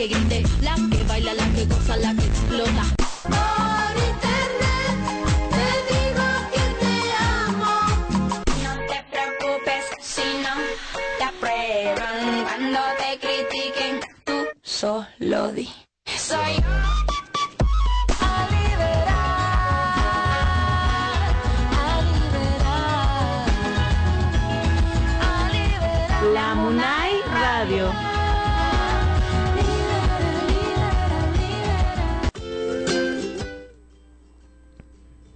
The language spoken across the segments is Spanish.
que grite, la que baila, la que goza, la que explota. Por internet te digo que te amo. No te preocupes si no te aprueban cuando te critiquen. Tú solo di.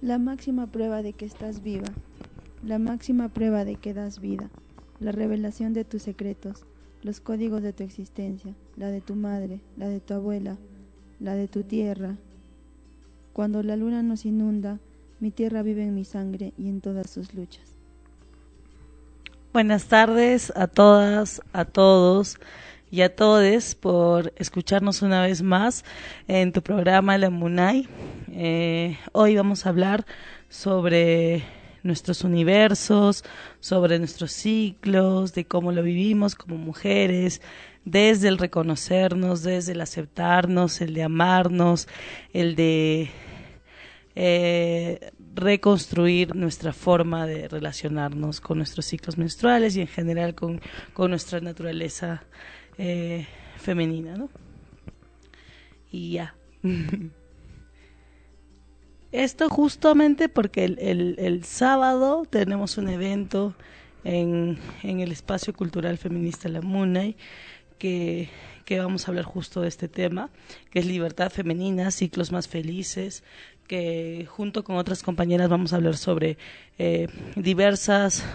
La máxima prueba de que estás viva, la máxima prueba de que das vida, la revelación de tus secretos, los códigos de tu existencia, la de tu madre, la de tu abuela, la de tu tierra. Cuando la luna nos inunda, mi tierra vive en mi sangre y en todas sus luchas. Buenas tardes a todas, a todos y a todes por escucharnos una vez más en tu programa La Munay. Eh, hoy vamos a hablar sobre nuestros universos, sobre nuestros ciclos, de cómo lo vivimos como mujeres, desde el reconocernos, desde el aceptarnos, el de amarnos, el de eh, reconstruir nuestra forma de relacionarnos con nuestros ciclos menstruales y en general con, con nuestra naturaleza eh, femenina, ¿no? Y ya. Esto justamente porque el, el, el sábado tenemos un evento en, en, el espacio cultural feminista La Munay que, que vamos a hablar justo de este tema, que es libertad femenina, ciclos más felices, que junto con otras compañeras vamos a hablar sobre eh, diversas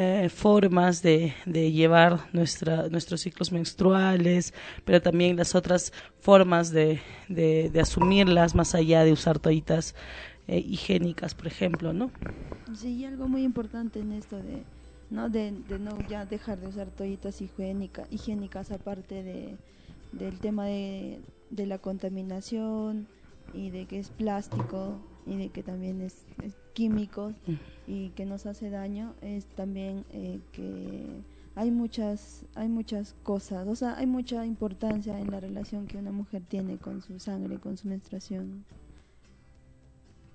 eh, formas de, de llevar nuestra, nuestros ciclos menstruales, pero también las otras formas de, de, asumirlas más allá de usar toallitas eh, higiénicas, por ejemplo, ¿no? Sí, y algo muy importante en esto de no de, no dejar de usar toallitas higiénica, higiénicas aparte de del tema de la contaminación y de que es plástico y de que también es, es químico y que nos hace daño es también eh, que hay muchas hay muchas cosas o sea hay mucha importancia en la relación que una mujer tiene con su sangre con su menstruación.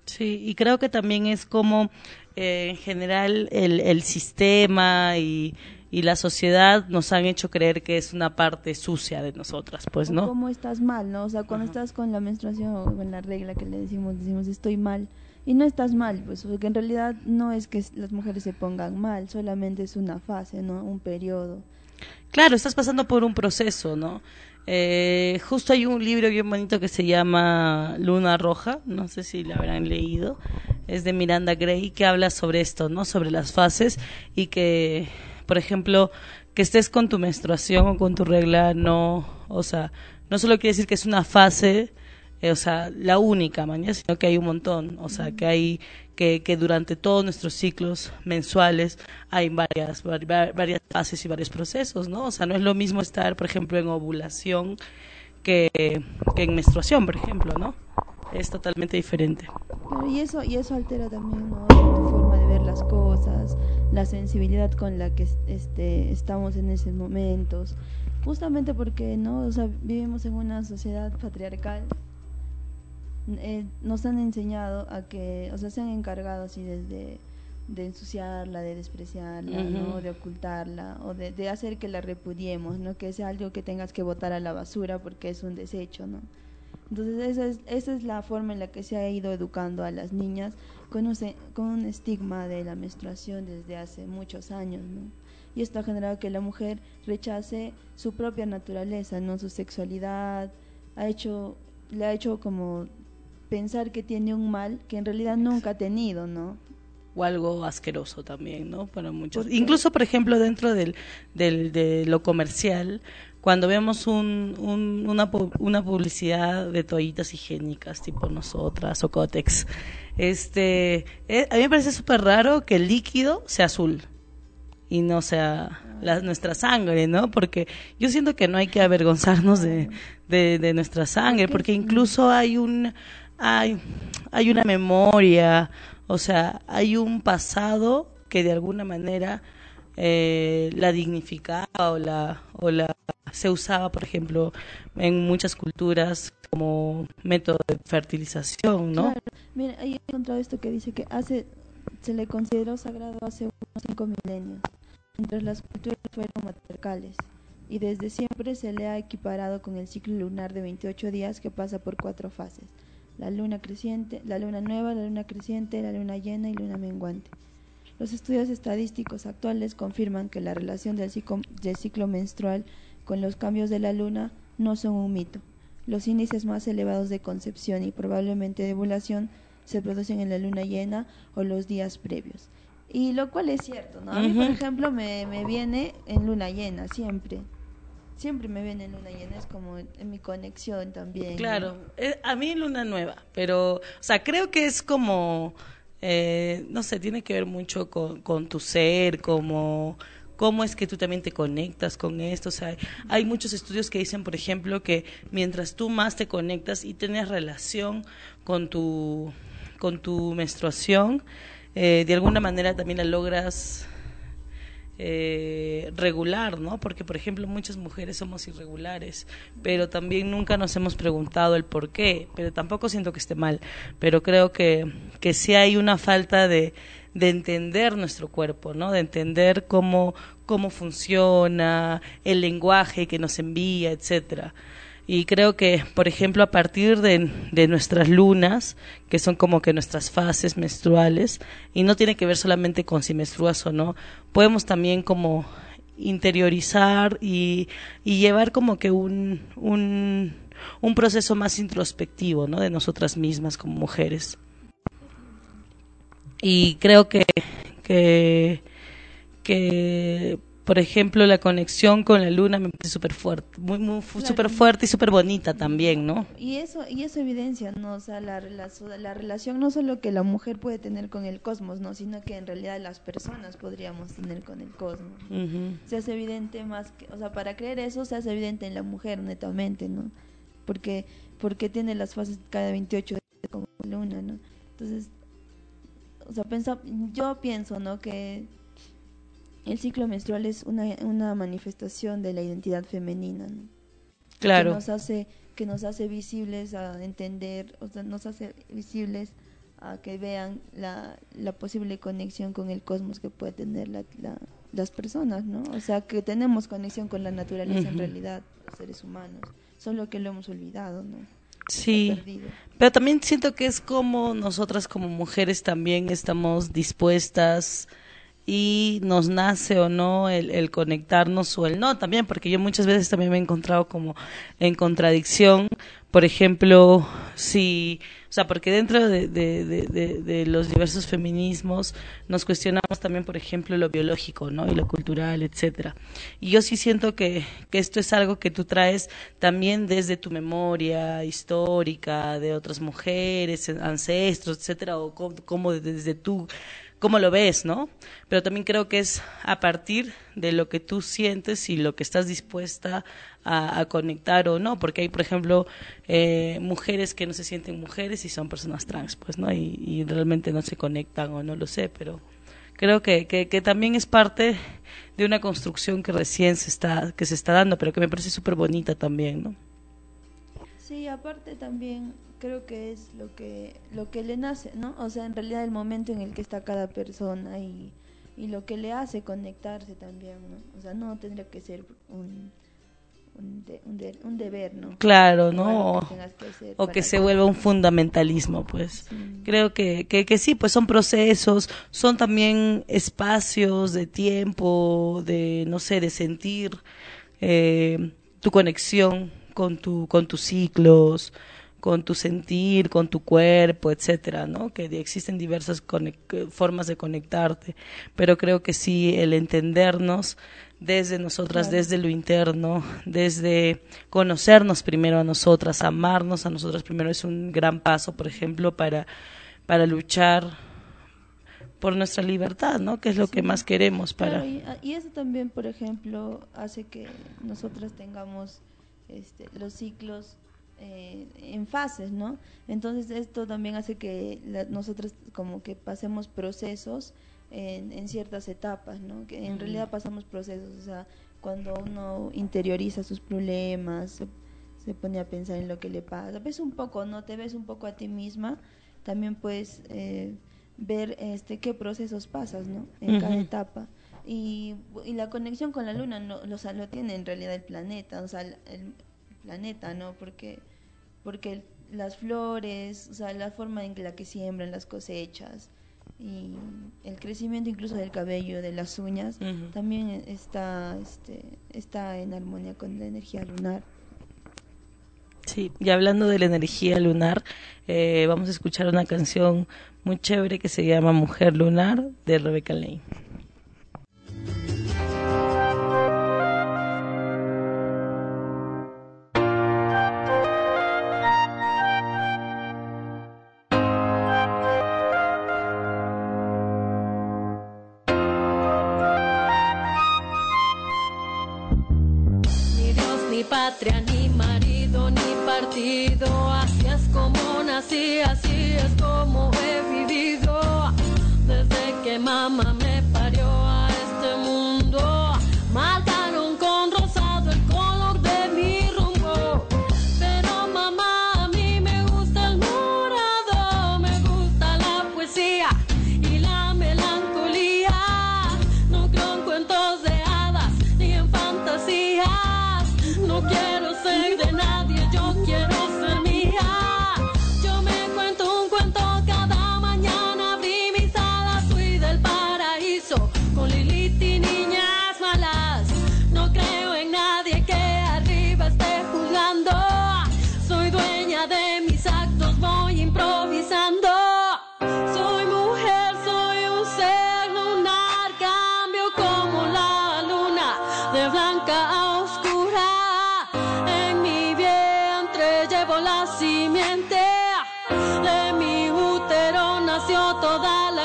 Sí, y creo que también es como eh, en general el, el sistema y, y, la sociedad nos han hecho creer que es una parte sucia de nosotras, pues, ¿no? O cómo estás mal, ¿no? O sea, cuando Ajá. estás con la menstruación o con la regla que le decimos, decimos estoy mal. Y no estás mal, pues, porque en realidad no es que las mujeres se pongan mal, solamente es una fase, ¿no? Un periodo. Claro, estás pasando por un proceso, ¿no? Eh, justo hay un libro bien bonito que se llama Luna Roja, no sé si lo habrán leído, es de Miranda Gray que habla sobre esto, ¿no? Sobre las fases y que, por ejemplo, que estés con tu menstruación o con tu regla no, o sea, no solo quiere decir que es una fase, eh, o sea, la única mañana, sino que hay un montón, o sea, que hay que, que durante todos nuestros ciclos mensuales hay varias, varias fases y varios procesos, ¿no? O sea, no es lo mismo estar, por ejemplo, en ovulación que, que en menstruación, por ejemplo, ¿no? Es totalmente diferente. Y eso, y eso altera también. Las cosas, la sensibilidad con la que este, estamos en esos momentos, justamente porque no, o sea, vivimos en una sociedad patriarcal eh, nos han enseñado a que, o sea, se han encargado así desde de ensuciarla, de despreciarla, uh -huh. ¿no? de ocultarla o de, de, hacer que la repudiemos, no que sea algo que tengas que botar a la basura porque es un desecho, ¿no? Entonces esa es, esa es la forma en la que se ha ido educando a las niñas con un, con un estigma de la menstruación desde hace muchos años, ¿no? Y esto ha generado que la mujer rechace su propia naturaleza, no su sexualidad, ha hecho, le ha hecho como pensar que tiene un mal que en realidad nunca ha tenido, ¿no? o algo asqueroso también, ¿no? Para muchos. Incluso, por ejemplo, dentro del, del, de lo comercial, cuando vemos un, un- una, una publicidad de toallitas higiénicas, tipo nosotras o Cotex, este, eh, a mí me parece súper raro que el líquido sea azul y no sea la, nuestra sangre, ¿no? Porque yo siento que no hay que avergonzarnos de, nuestra sangre, porque incluso hay un hay, hay una memoria, o sea, hay un pasado que de alguna manera eh, la dignificaba o la se usaba, por ejemplo, en muchas culturas como método de fertilización, ¿no? Mira, ahí he encontrado esto que dice que hace se le consideró sagrado hace unos cinco milenios, mientras las culturas fueron matriarcales, y desde siempre se le ha equiparado con el ciclo lunar de 28 días que pasa por cuatro fases: la luna creciente, la luna nueva, la luna creciente, la luna llena y luna menguante. Los estudios estadísticos actuales confirman que la relación del ciclo, del ciclo menstrual con los cambios de la luna no son un mito. Los índices más elevados de concepción y probablemente de ovulación se producen en la luna llena o los días previos. Y lo cual es cierto, ¿no? A mí, por ejemplo, me, me viene en luna llena, siempre. Siempre me viene en luna llena, es como en mi conexión también. Claro, eh, a mí luna nueva, pero, o sea, creo que es como, eh, no sé, tiene que ver mucho con, con tu ser, como cómo es que tú también te conectas con esto. O sea, hay muchos estudios que dicen, por ejemplo, que mientras tú más te conectas y tienes relación con tu, con tu menstruación, eh, de alguna manera también la logras eh, regular, ¿no? Porque, por ejemplo, muchas mujeres somos irregulares, pero también nunca nos hemos preguntado el por qué, pero tampoco siento que esté mal, pero creo que, que sí hay una falta de, de entender nuestro cuerpo, ¿no? De entender cómo, cómo funciona, el lenguaje que nos envía, etcétera. Y creo que, por ejemplo, a partir de, de nuestras lunas, que son como que nuestras fases menstruales, y no tiene que ver solamente con si menstruas o no, podemos también como interiorizar y, y llevar como que un, un, un proceso más introspectivo, ¿no? De nosotras mismas como mujeres. Y creo que, que, que por ejemplo, la conexión con la luna me parece súper fuerte, muy, muy Claro. súper fuerte y súper bonita también, ¿no? Y eso, y eso evidencia, ¿no? O sea, la, relación la relación no solo que la mujer puede tener con el cosmos, ¿no? Sino que en realidad las personas podríamos tener con el cosmos. Se hace evidente más que, o sea, para creer eso se hace evidente en la mujer netamente, ¿no? Porque, porque tiene las fases cada 28 días como la luna, ¿no? Entonces, o sea, pensa, yo pienso, ¿no? Que el ciclo menstrual es una, una manifestación de la identidad femenina, ¿no? que Claro. nos hace que nos hace visibles a entender o sea nos hace visibles a que vean la, la posible conexión con el cosmos que puede tener la, la- las personas no o sea que tenemos conexión con la naturaleza en realidad los seres humanos solo que lo hemos olvidado no Sí. Pero también siento que es como nosotras como mujeres también estamos dispuestas y nos nace o no el, el conectarnos o el no también, porque yo muchas veces también me he encontrado como en contradicción, por ejemplo, si, o sea, porque dentro de, de, de, de- los diversos feminismos nos cuestionamos también, por ejemplo, lo biológico, ¿no? Y lo cultural, etcétera. Y yo sí siento que, que esto es algo que tú traes también desde tu memoria histórica, de otras mujeres, ancestros, etcétera, o co- como desde tu cómo lo ves, ¿no? Pero también creo que es a partir de lo que tú sientes y lo que estás dispuesta a, conectar o no, porque hay, por ejemplo, eh, mujeres que no se sienten mujeres y son personas trans, pues, ¿no? Y, y realmente no se conectan o no lo sé, pero creo que, que, que también es parte de una construcción que recién se está, que se está dando, pero que me parece súper bonita también, ¿no? Sí aparte también creo que es lo que lo que le nace no o sea en realidad el momento en el que está cada persona y y lo que le hace conectarse también no o sea no tendría que ser un un, de- un, de- un deber no Claro, ¿no? que que hacer o que se vuelva un fundamentalismo, pues. Sí. Creo que, que, que sí, pues son procesos, son también espacios de tiempo, de, no sé, de sentir eh, tu conexión con, tu, con tus ciclos, con tu sentir, con tu cuerpo, etcétera, ¿no? Que existen diversas formas de conectarte, pero creo que sí el entendernos desde nosotras, desde lo interno, desde conocernos primero a nosotras, amarnos a nosotras primero es un gran paso, por ejemplo, para para luchar por nuestra libertad, ¿no? Que es lo que más queremos para y, y, eso también, por ejemplo, hace que nosotras tengamos este, los ciclos eh, en fases, ¿no? Entonces esto también hace que la, nosotros como que pasemos procesos en, en ciertas etapas, ¿no? Que en realidad pasamos procesos, o sea, cuando uno interioriza sus problemas, se, pone a pensar en lo que le pasa, ves un poco, ¿no? Te ves un poco a ti misma, también puedes eh, ver este qué procesos pasas, ¿no? En cada etapa. Y, y, la conexión con la luna no, o sea, lo tiene en realidad el planeta, o sea, el, planeta, ¿no? Porque, porque las flores, o sea, la forma en la que siembran las cosechas y el crecimiento incluso del cabello, de las uñas, también está, este, está en armonía con la energía lunar. Sí, y hablando de la energía lunar, eh, vamos a escuchar una canción muy chévere que se llama Mujer Lunar de Rebecca Lane.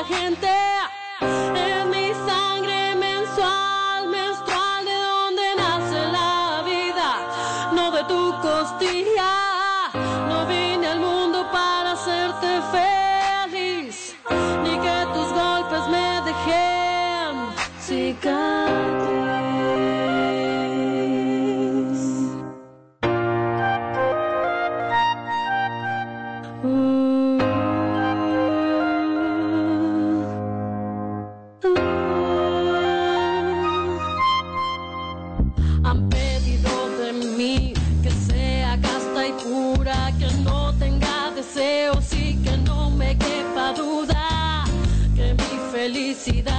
can han pedido de mí que sea casta y pura, que no tenga deseos y que no me quepa duda que mi felicidad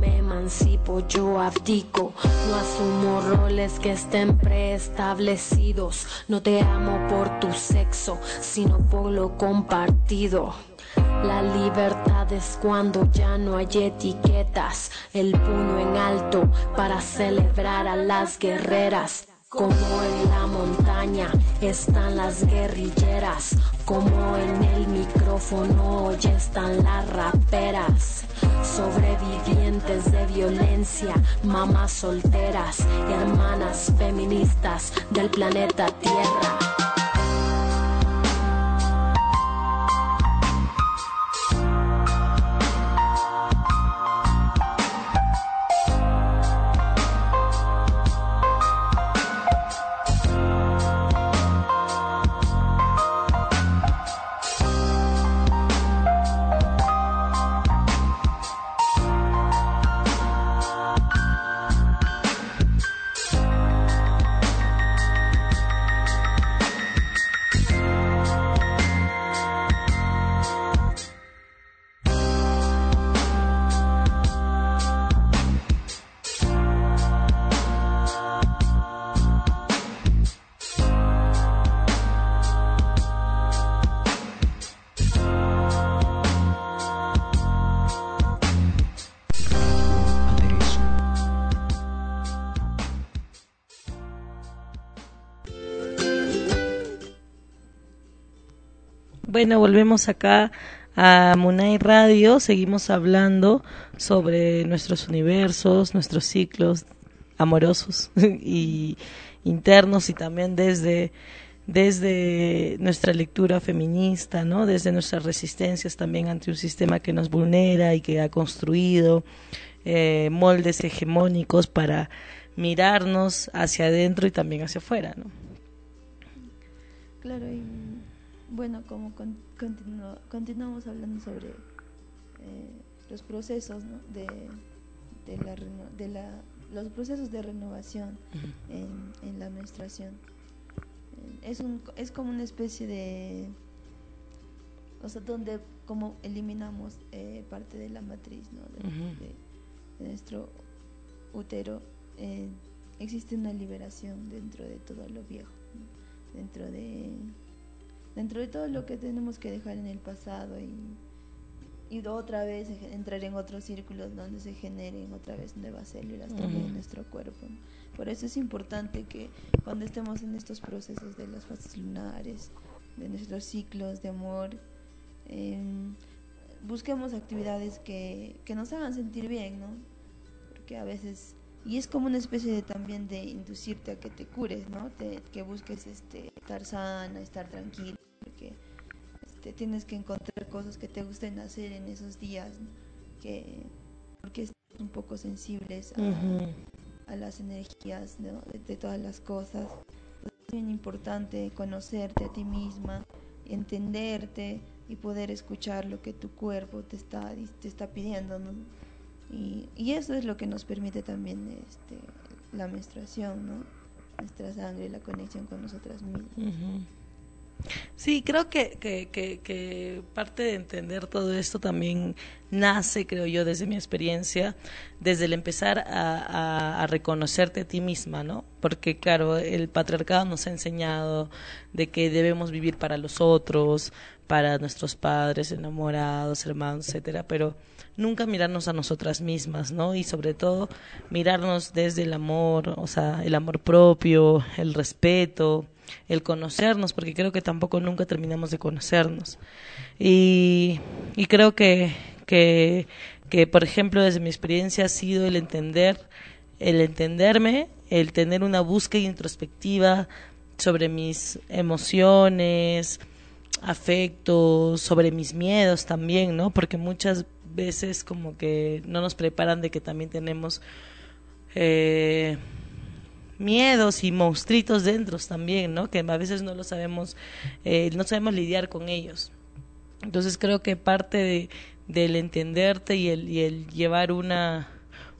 Me emancipo, yo abdico, no asumo roles que estén preestablecidos. No te amo por tu sexo, sino por lo compartido. La libertad es cuando ya no hay etiquetas, el puño en alto para celebrar a las guerreras. Como en la montaña están las guerrilleras, como en el micrófono están las raperas. Sobrevivientes de violencia, mamás solteras, hermanas feministas del planeta Tierra. Bueno, volvemos acá a Munay Radio, seguimos hablando sobre nuestros universos, nuestros ciclos amorosos y internos y también desde desde nuestra lectura feminista, ¿no? Desde nuestras resistencias también ante un sistema que nos vulnera y que ha construido eh, moldes hegemónicos para mirarnos hacia adentro y también hacia afuera, ¿no? Claro, y bueno, como con- continu- continuamos hablando sobre eh, los procesos ¿no? de, de, la, de la, los procesos de renovación en, en la menstruación. Eh, Es, un, es como una especie de, o sea, donde como eliminamos eh, parte de la matriz ¿no? de, Ujú. de- de nuestro útero, eh, existe una liberación dentro de todo lo viejo, ¿no? dentro de dentro de todo lo que tenemos que dejar en el pasado y, y otra vez eje- entrar en otros círculos donde se generen otra vez nuevas células también Ujú. en nuestro cuerpo. Por eso es importante que cuando estemos en estos procesos de las fases lunares, de nuestros ciclos de amor, em, busquemos actividades que, que nos hagan sentir bien, ¿no? Porque a veces y es como una especie de también de inducirte a que te cures, ¿no? Te- que busques este estar sana, estar tranquilo, tienes que encontrar cosas que te gusten hacer en esos días, ¿no? que porque estamos un poco sensibles a, las energías ¿no? de, de todas las cosas. Es bien importante conocerte a ti misma, entenderte y poder escuchar lo que tu cuerpo te está, te está pidiendo. ¿no? Y, y eso es lo que nos permite también este, la menstruación, ¿no? nuestra sangre, la conexión con nosotras mismas. Sí, creo que, que, que, que parte de entender todo esto también nace, creo yo, desde mi experiencia, desde el empezar a, a, reconocerte a ti misma, ¿no? Porque, claro, el patriarcado nos ha enseñado de que debemos vivir para los otros, para nuestros padres, enamorados, hermanos, etcétera, pero nunca mirarnos a nosotras mismas, ¿no? Y sobre todo mirarnos desde el amor, o sea, el amor propio, el respeto, el conocernos, porque creo que tampoco nunca terminamos de conocernos. Y, y creo que, que, que, por ejemplo, desde mi experiencia ha sido el entender, el entenderme, el tener una búsqueda introspectiva sobre mis emociones, afectos, sobre mis miedos también, ¿no? Porque muchas veces como que no nos preparan de que también tenemos eh, miedos y monstruitos dentro también, ¿no? Que a veces no lo sabemos, eh, no sabemos lidiar con ellos. Entonces creo que parte de, del entenderte y el, y el llevar una,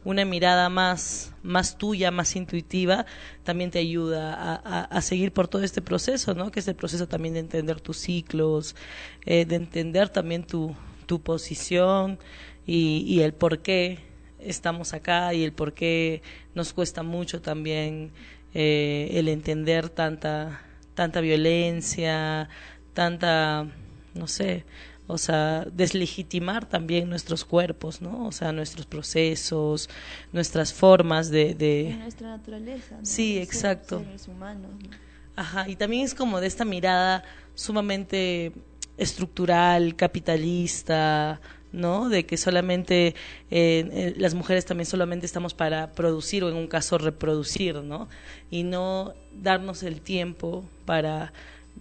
una mirada más, más tuya, más intuitiva, también te ayuda a, a, seguir por todo este proceso, ¿no? Que es el proceso también de entender tus ciclos, eh, de entender también tu, tu posición y, y el por qué estamos acá y el por qué nos cuesta mucho también eh, el entender tanta, tanta violencia, tanta, no sé, o sea, deslegitimar también nuestros cuerpos, ¿no? O sea, nuestros procesos, nuestras formas de... de... nuestra naturaleza. ¿no? Sí, exacto. Seres humanos. ¿no? Ajá, y también es como de esta mirada sumamente estructural, capitalista, ¿no? De que solamente eh, eh, las mujeres también solamente estamos para producir o en un caso reproducir, ¿no? Y no darnos el tiempo para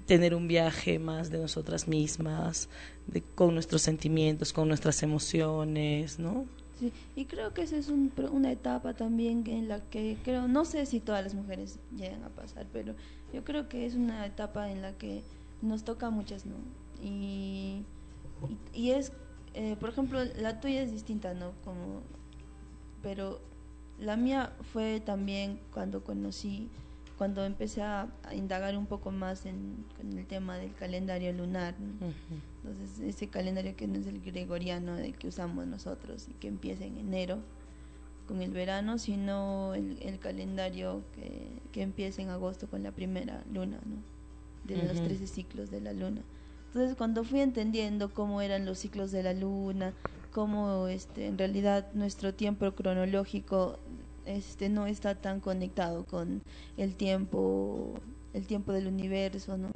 tener un viaje más de nosotras mismas, de, con nuestros sentimientos, con nuestras emociones, ¿no? Sí, y creo que esa es un, una etapa también en la que creo, no sé si todas las mujeres llegan a pasar, pero yo creo que es una etapa en la que nos toca a muchas, ¿no? Y, y, y es, eh, por ejemplo, la tuya es distinta, ¿no? Como, pero la mía fue también cuando conocí cuando empecé a, a, indagar un poco más en, en, el tema del calendario lunar. ¿no? Uh -huh. Entonces, ese calendario que no es el gregoriano de que usamos nosotros y que empieza en enero con el verano, sino el, el calendario que, que, empieza en agosto con la primera luna, ¿no? de uh -huh. los 13 ciclos de la luna. Entonces, cuando fui entendiendo cómo eran los ciclos de la luna, cómo este, en realidad nuestro tiempo cronológico este no está tan conectado con el tiempo el tiempo del universo no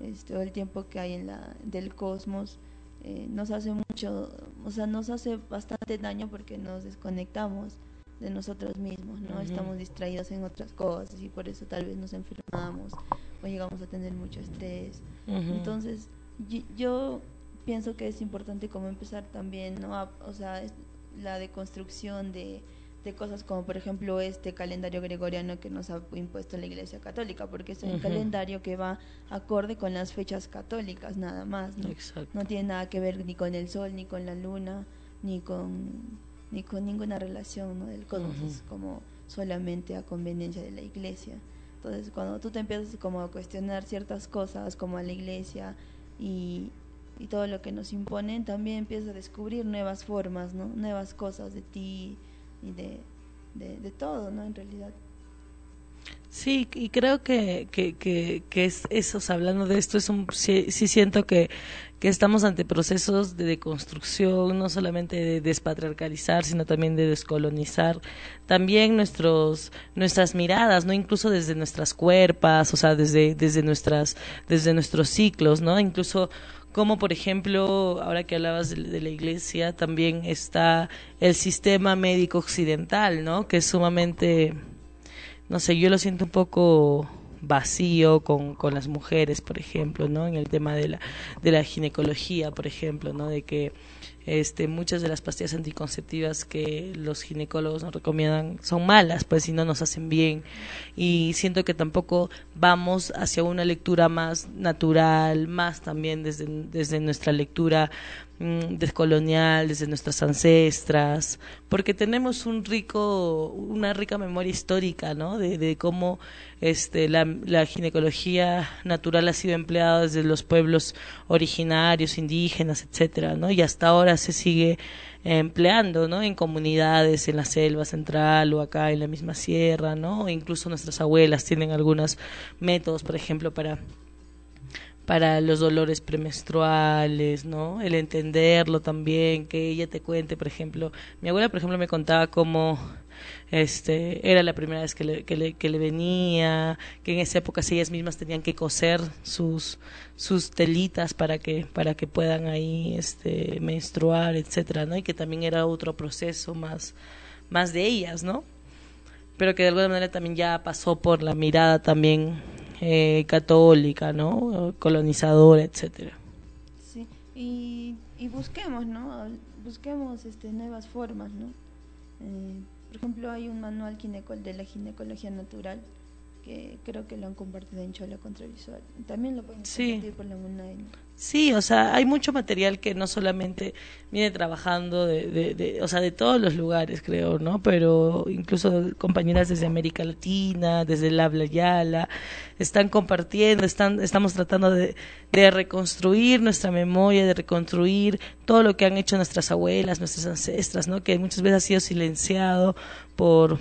este o el tiempo que hay en la del cosmos eh, nos hace mucho o sea nos hace bastante daño porque nos desconectamos de nosotros mismos no uh -huh. estamos distraídos en otras cosas y por eso tal vez nos enfermamos o llegamos a tener mucho estrés uh -huh. entonces yo, pienso que es importante como empezar también no a, o sea la deconstrucción de de cosas como por ejemplo este calendario gregoriano que nos ha impuesto la Iglesia Católica, porque es un uh -huh. calendario que va acorde con las fechas católicas nada más, ¿no? no tiene nada que ver ni con el sol, ni con la luna, ni con ni con ninguna relación ¿no? del cosmos, uh -huh. es como solamente a conveniencia de la Iglesia. Entonces, cuando tú te empiezas como a cuestionar ciertas cosas como a la Iglesia y, y todo lo que nos imponen, también empiezas a descubrir nuevas formas, ¿no? Nuevas cosas de ti, y de, de, todo, ¿no? En realidad. Sí, y creo que, que, que, que es eso, hablando de esto, es un, sí, sí siento que, que estamos ante procesos de deconstrucción, no solamente de despatriarcalizar, sino también de descolonizar también nuestros, nuestras miradas, no incluso desde nuestras cuerpas, o sea, desde, desde nuestras, desde nuestros ciclos, ¿no? Incluso como por ejemplo, ahora que hablabas de, la iglesia, también está el sistema médico occidental, ¿no? Que es sumamente, no sé, yo lo siento un poco vacío con, con las mujeres, por ejemplo, ¿no? En el tema de la, de la ginecología, por ejemplo, ¿no? De que este, muchas de las pastillas anticonceptivas que los ginecólogos nos recomiendan son malas, pues si no nos hacen bien. Y siento que tampoco vamos hacia una lectura más natural, más también desde, desde nuestra lectura mmm, descolonial, desde nuestras ancestras, porque tenemos un rico, una rica memoria histórica, ¿no? De, cómo este, la, la ginecología natural ha sido empleada desde los pueblos originarios, indígenas, etcétera, ¿no? Y hasta ahora se sigue empleando, ¿no? En comunidades, en la selva central o acá en la misma sierra, ¿no? incluso nuestras abuelas tienen algunos métodos, por ejemplo, para para los dolores premenstruales, ¿no? El entenderlo también, que ella te cuente, por ejemplo, mi abuela, por ejemplo, me contaba cómo este era la primera vez que le, que le, que le venía, que en esa época ellas mismas tenían que coser sus sus telitas para que para que puedan ahí este menstruar, etcétera, ¿no? Y que también era otro proceso más más de ellas, ¿no? Pero que de alguna manera también ya pasó por la mirada también eh, católica, ¿no? Colonizadora, etcétera. Sí, y y busquemos, ¿no? Busquemos este, nuevas formas, ¿no? Eh, por ejemplo, hay un manual de la ginecología natural que creo que lo han compartido en Chola Contravisual. También lo pueden Sí. compartir por la. ¿no? Sí, o sea, hay mucho material que no solamente viene trabajando de, de, de- o sea, de todos los lugares, creo, ¿no? Pero incluso compañeras desde América Latina, desde el habla yala, están compartiendo, están, estamos tratando de, de reconstruir nuestra memoria, de reconstruir todo lo que han hecho nuestras abuelas, nuestras ancestras, ¿no? Que muchas veces ha sido silenciado por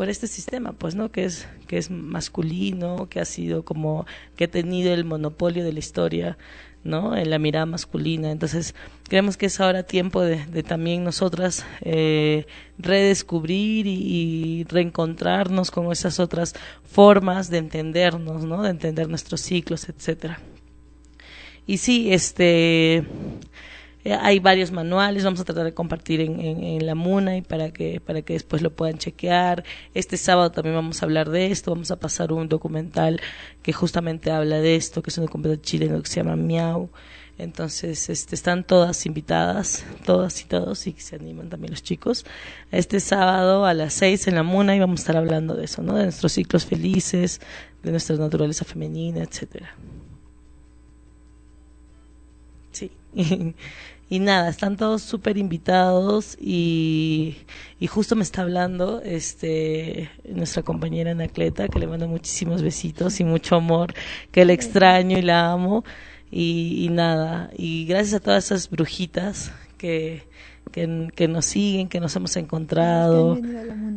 por este sistema, pues, ¿no? Que es, que es masculino, que ha sido como, que ha tenido el monopolio de la historia, ¿no? En la mirada masculina. Entonces, creemos que es ahora tiempo de, también nosotras eh, redescubrir y, y reencontrarnos con esas otras formas de entendernos, ¿no? De entender nuestros ciclos, etcétera. Y sí, este eh, hay varios manuales, vamos a tratar de compartir en, en, la MUNA y para que, para que después lo puedan chequear. Este sábado también vamos a hablar de esto, vamos a pasar un documental que justamente habla de esto, que es un documental chileno que se llama Miau. Entonces, este, están todas invitadas, todas y todos, y se animan también los chicos. Este sábado a las seis en la MUNA y vamos a estar hablando de eso, ¿no? De nuestros ciclos felices, de nuestra naturaleza femenina, etcétera. Sí. Y, nada, están todos súper invitados y, y justo me está hablando este nuestra compañera Anacleta, que le mando muchísimos besitos y mucho amor, que la extraño y la amo. Y, y nada, y gracias a todas esas brujitas que, que, que nos siguen, que nos hemos encontrado.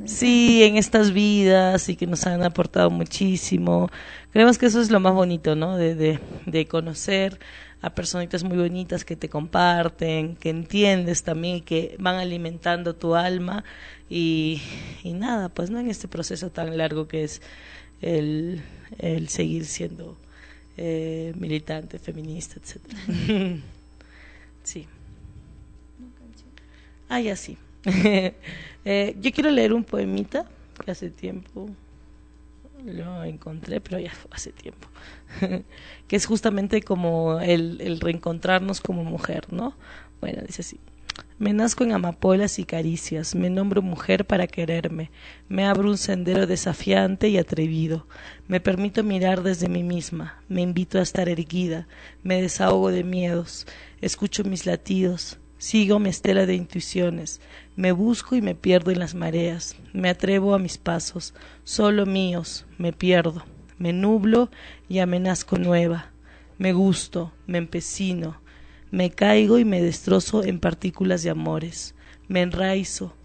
Sí, en estas vidas y que nos han aportado muchísimo. Creemos que eso es lo más bonito, ¿no? De, de, de conocer a personitas muy bonitas que te comparten, que entiendes también y que van alimentando tu alma y, y nada, pues no en este proceso tan largo que es el, el seguir siendo eh, militante, feminista, etcétera. sí. Ah, ya sí. Eh, yo quiero leer un poemita que hace tiempo lo encontré, pero ya fue hace tiempo. que es justamente como el, el reencontrarnos como mujer, ¿no? Bueno, dice así. Me nazco en amapolas y caricias, me nombro mujer para quererme, me abro un sendero desafiante y atrevido, me permito mirar desde mí misma, me invito a estar erguida, me desahogo de miedos, escucho mis latidos, sigo mi estela de intuiciones, me busco y me pierdo en las mareas, me atrevo a mis pasos, solo míos, me pierdo, me nublo y amenazco nueva, me gusto, me empecino, me caigo y me destrozo en partículas de amores, me enraizo,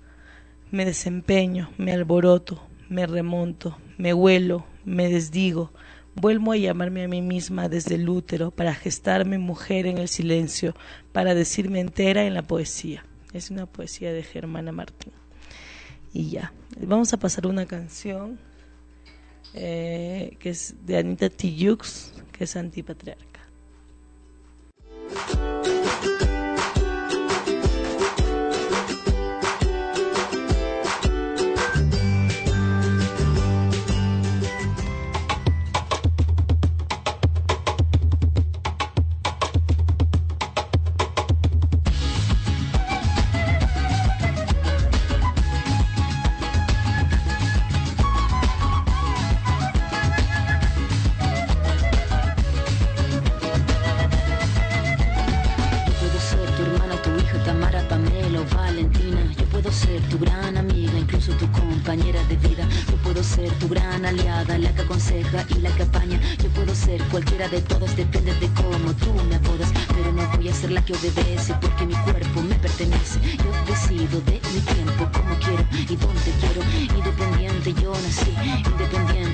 me desempeño, me alboroto, me remonto, me huelo, me desdigo, vuelvo a llamarme a mí misma desde el útero para gestarme mujer en el silencio, para decirme entera en la poesía. Es una poesía de Germana Martín. Y ya, vamos a pasar una canción eh, que es de Anita Tijoux, que es antipatriarca.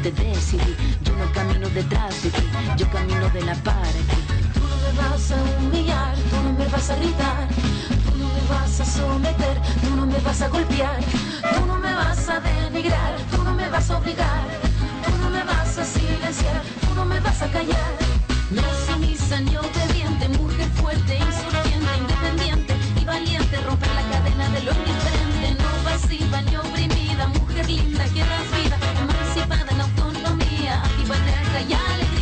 Independiente decidí. Yo no camino detrás de ti, yo camino de la para. Tú no me vas a humillar, tú no me vas a gritar, tú no me vas a someter, tú no me vas a golpear, tú no me vas a denigrar, tú no me vas a obligar, tú no me vas a silenciar, tú no me vas a callar. No sumisa ni obediente, mujer fuerte, insurgente, independiente y valiente, romper la cadena de lo indiferente, no pasiva ni oprimida, mujer linda que das vida, emancipada antipatriarca y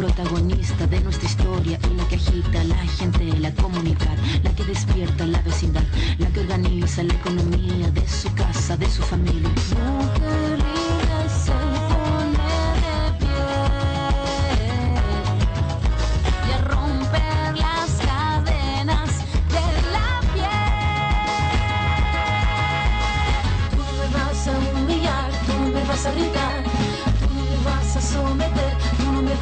protagonista de nuestra historia y la que agita la gente, la comunidad, la que despierta la vecindad, la que organiza la economía de su casa, de su familia. Mujer libre se pone de pie y a romper las cadenas de la piel. Tú me vas a humillar, tú me vas a gritar,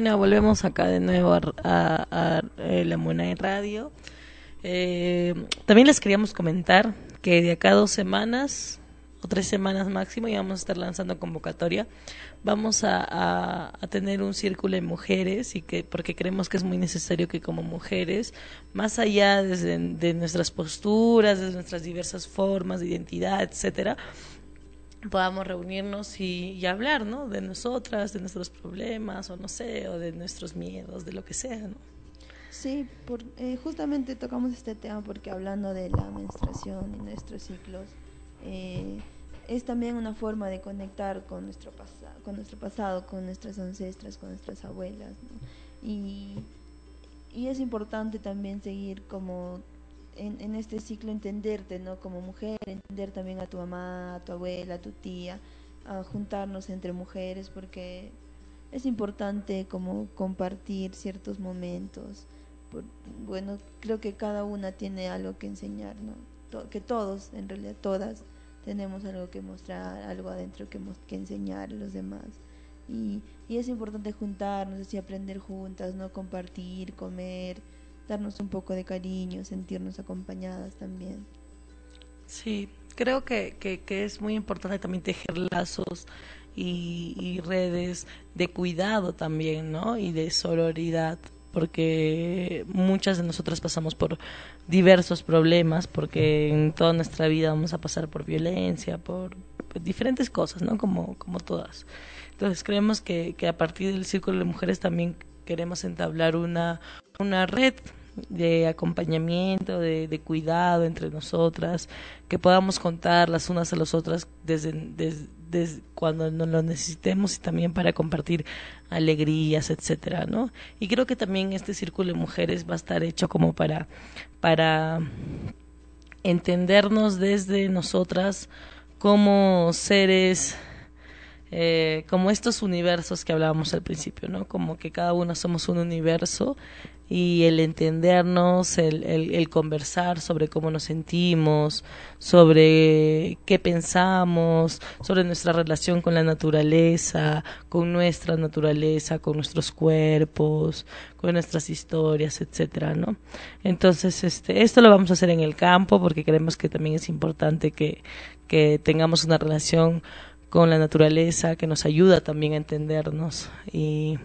Bueno, volvemos acá de nuevo a, a- a, eh, La Mona en Radio. Eh, también les queríamos comentar que de acá dos semanas o tres semanas máximo ya vamos a estar lanzando convocatoria. Vamos a tener un círculo de mujeres y que porque creemos que es muy necesario que como mujeres, más allá desde, de nuestras posturas, de nuestras diversas formas de identidad, etcétera, podamos reunirnos y, hablar, ¿no? De nosotras, de nuestros problemas, o no sé, o de nuestros miedos, de lo que sea, ¿no? Sí, por, eh, justamente tocamos este tema porque hablando de la menstruación y nuestros ciclos, eh, es también una forma de conectar con nuestro, con nuestro pasado, con nuestras ancestras, con nuestras abuelas. y es importante también seguir como en, este ciclo entenderte, ¿no? Como mujer, entender también a tu mamá, a tu abuela, a tu tía, a juntarnos entre mujeres porque es importante como compartir ciertos momentos. Bueno, creo que cada una tiene algo que enseñar, ¿no? Que todos, en realidad todas, tenemos algo que mostrar, algo adentro que, que enseñar a los demás. Y, y es importante juntarnos, así aprender juntas, ¿no? Compartir, comer, darnos un poco de cariño, sentirnos acompañadas también. Sí, creo que, que, es muy importante también tejer lazos y, y redes de cuidado también, ¿no? Y de sororidad, porque muchas de nosotras pasamos por diversos problemas, porque en toda nuestra vida vamos a pasar por violencia, por diferentes cosas, ¿no? Como, como todas. Entonces creemos que, que a partir del Círculo de Mujeres también queremos entablar una, una red de acompañamiento, de, cuidado entre nosotras, que podamos contar las unas a las otras desde, desde, desde cuando nos lo necesitemos y también para compartir alegrías, etcétera, ¿no? Y creo que también este círculo de mujeres va a estar hecho como para, para entendernos desde nosotras como seres eh, como estos universos que hablábamos al principio, ¿no? Como que cada uno somos un universo y el entendernos, el, el, conversar sobre cómo nos sentimos, sobre qué pensamos, sobre nuestra relación con la naturaleza, con nuestra naturaleza, con nuestros cuerpos, con nuestras historias, etcétera, ¿no? Entonces, este, esto lo vamos a hacer en el campo porque creemos que también es importante que, que tengamos una relación con la naturaleza que nos ayuda también a entendernos y,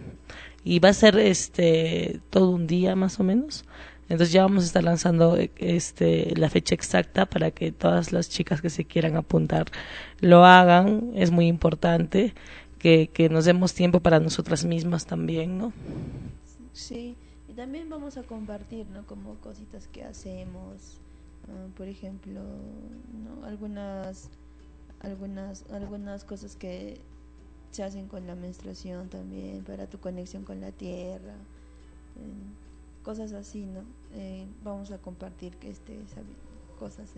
y va a ser este todo un día más o menos entonces ya vamos a estar lanzando este la fecha exacta para que todas las chicas que se quieran apuntar lo hagan es muy importante que, que nos demos tiempo para nosotras mismas también no Sí, y también vamos a compartir, ¿no? Como cositas que hacemos, ah, por ejemplo, ¿no? Algunas, algunas, algunas cosas que se hacen con la menstruación también, para tu conexión con la tierra, cosas así, ¿no? Eh, vamos a compartir este, cosas,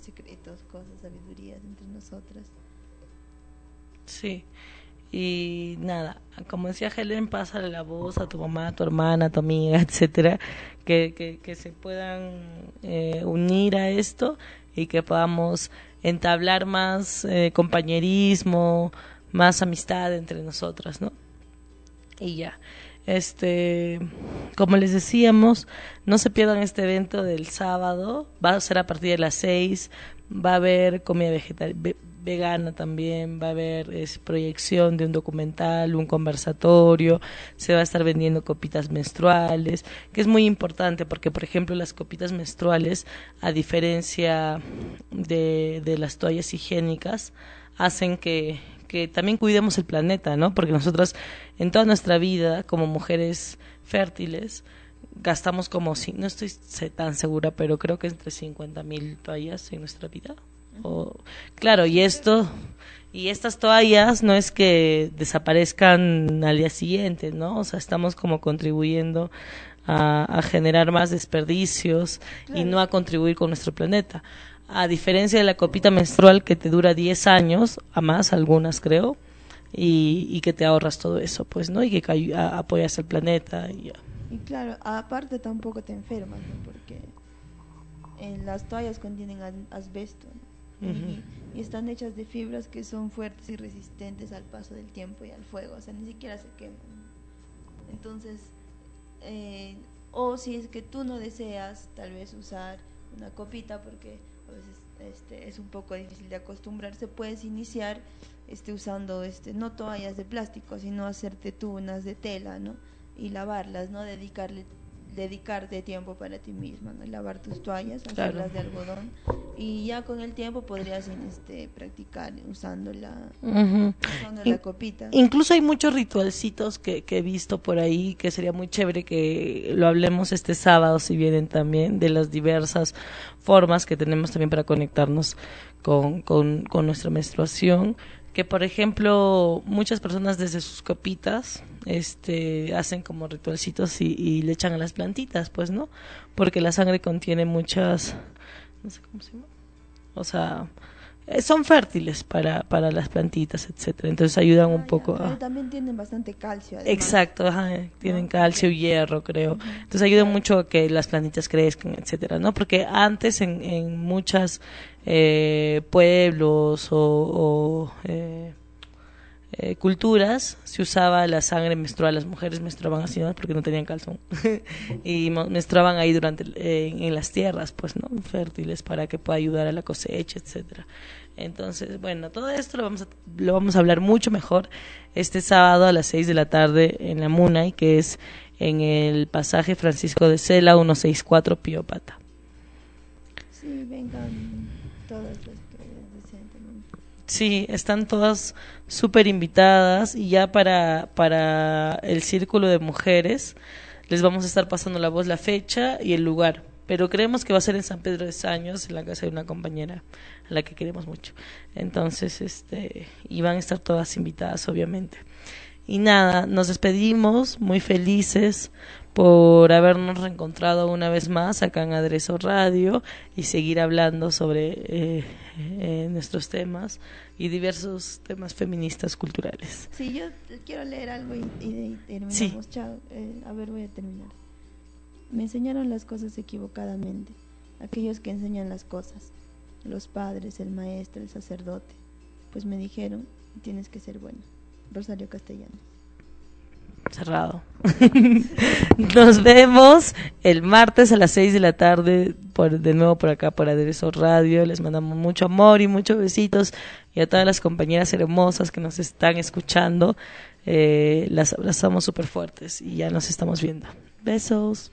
secretos, cosas, sabidurías entre nosotras. Sí. Y nada, como decía Helen, pásale la voz a tu mamá, a tu hermana, a tu amiga, etcétera, que, que, que se puedan eh, unir a esto y que podamos entablar más eh, compañerismo, más amistad entre nosotras, ¿no? Y ya. Este, como les decíamos, no se pierdan este evento del sábado, va a ser a partir de las seis, va a haber comida vegetal ve- vegana también, va a haber es, proyección de un documental, un conversatorio, se va a estar vendiendo copitas menstruales, que es muy importante porque, por ejemplo, las copitas menstruales, a diferencia de, de las toallas higiénicas, hacen que, que también cuidemos el planeta, ¿no? Porque nosotras en toda nuestra vida, como mujeres fértiles, gastamos como, no estoy tan segura, pero creo que entre 50 mil toallas en nuestra vida. O, claro, y esto, y estas toallas no es que desaparezcan al día siguiente, ¿no? O sea, estamos como contribuyendo a, a generar más desperdicios y no a contribuir con nuestro planeta. A diferencia de la copita menstrual que te dura 10 años, a más algunas creo, y, y que te ahorras todo eso, pues, ¿no? Y que a- apoyas al planeta. Y, ya. Y claro, aparte tampoco te enfermas, ¿no? Porque en las toallas contienen asbesto ¿no? Y están hechas de fibras que son fuertes y resistentes al paso del tiempo y al fuego, o sea, ni siquiera se queman. Entonces, eh, o si es que tú no deseas tal vez usar una copita porque a veces este, es un poco difícil de acostumbrarse, puedes iniciar este, usando este, no toallas de plástico, sino hacerte tú unas de tela, ¿no? Y lavarlas, ¿no? Dedicarle dedicarte tiempo para ti misma, ¿no? lavar tus toallas, Claro. hacerlas de algodón y ya con el tiempo podrías este, practicar usando la, usando In- la copita. Incluso hay muchos ritualcitos que, que he visto por ahí que sería muy chévere que lo hablemos este sábado si vienen también de las diversas formas que tenemos también para conectarnos con, con, con nuestra menstruación que por ejemplo muchas personas desde sus copitas este hacen como ritualcitos y, y le echan a las plantitas pues no porque la sangre contiene muchas no sé cómo se llama. O sea son fértiles para, para las plantitas, etcétera. Entonces ayudan Ah, un ya, poco a... también tienen bastante calcio. además. Exacto, ajá, eh, tienen calcio y hierro, creo. Entonces ayudan mucho a que las plantitas crezcan, etcétera, ¿no? Porque antes en, en muchas eh, pueblos o, o, eh, eh, culturas se usaba la sangre menstrual, las mujeres menstruaban así, ¿no? Porque no tenían calzón. y menstruaban ahí durante, eh, en las tierras, pues, ¿no? Fértiles para que pueda ayudar a la cosecha, etcétera. Entonces, bueno, todo esto lo vamos a, lo vamos a hablar mucho mejor este sábado a las 6 de la tarde en la MUNAI, que es en el pasaje Francisco de Sela 164 Piopata. Sí, vengan todas las que. Sí, están todas súper invitadas y ya para, para el círculo de mujeres les vamos a estar pasando la voz, la fecha y el lugar. Pero creemos que va a ser en San Pedro de Saños, en la casa de una compañera a la que queremos mucho. Entonces, este, y van a estar todas invitadas, obviamente. Y nada, nos despedimos muy felices por habernos reencontrado una vez más acá en Adreso Radio y seguir hablando sobre eh, eh, nuestros temas y diversos temas feministas culturales. Sí, yo quiero leer algo y, y, y terminamos. Sí. Chao. Eh, a ver, voy a terminar. Me enseñaron las cosas equivocadamente. Aquellos que enseñan las cosas. Los padres, el maestro, el sacerdote. Pues me dijeron, tienes que ser bueno. Rosario Castellanos. Cerrado. Nos vemos el martes a las 6 de la tarde, por, de nuevo por acá, por Aderezo Radio. Les mandamos mucho amor y muchos besitos. Y a todas las compañeras hermosas que nos están escuchando, eh, las abrazamos súper fuertes y ya nos estamos viendo. Besos.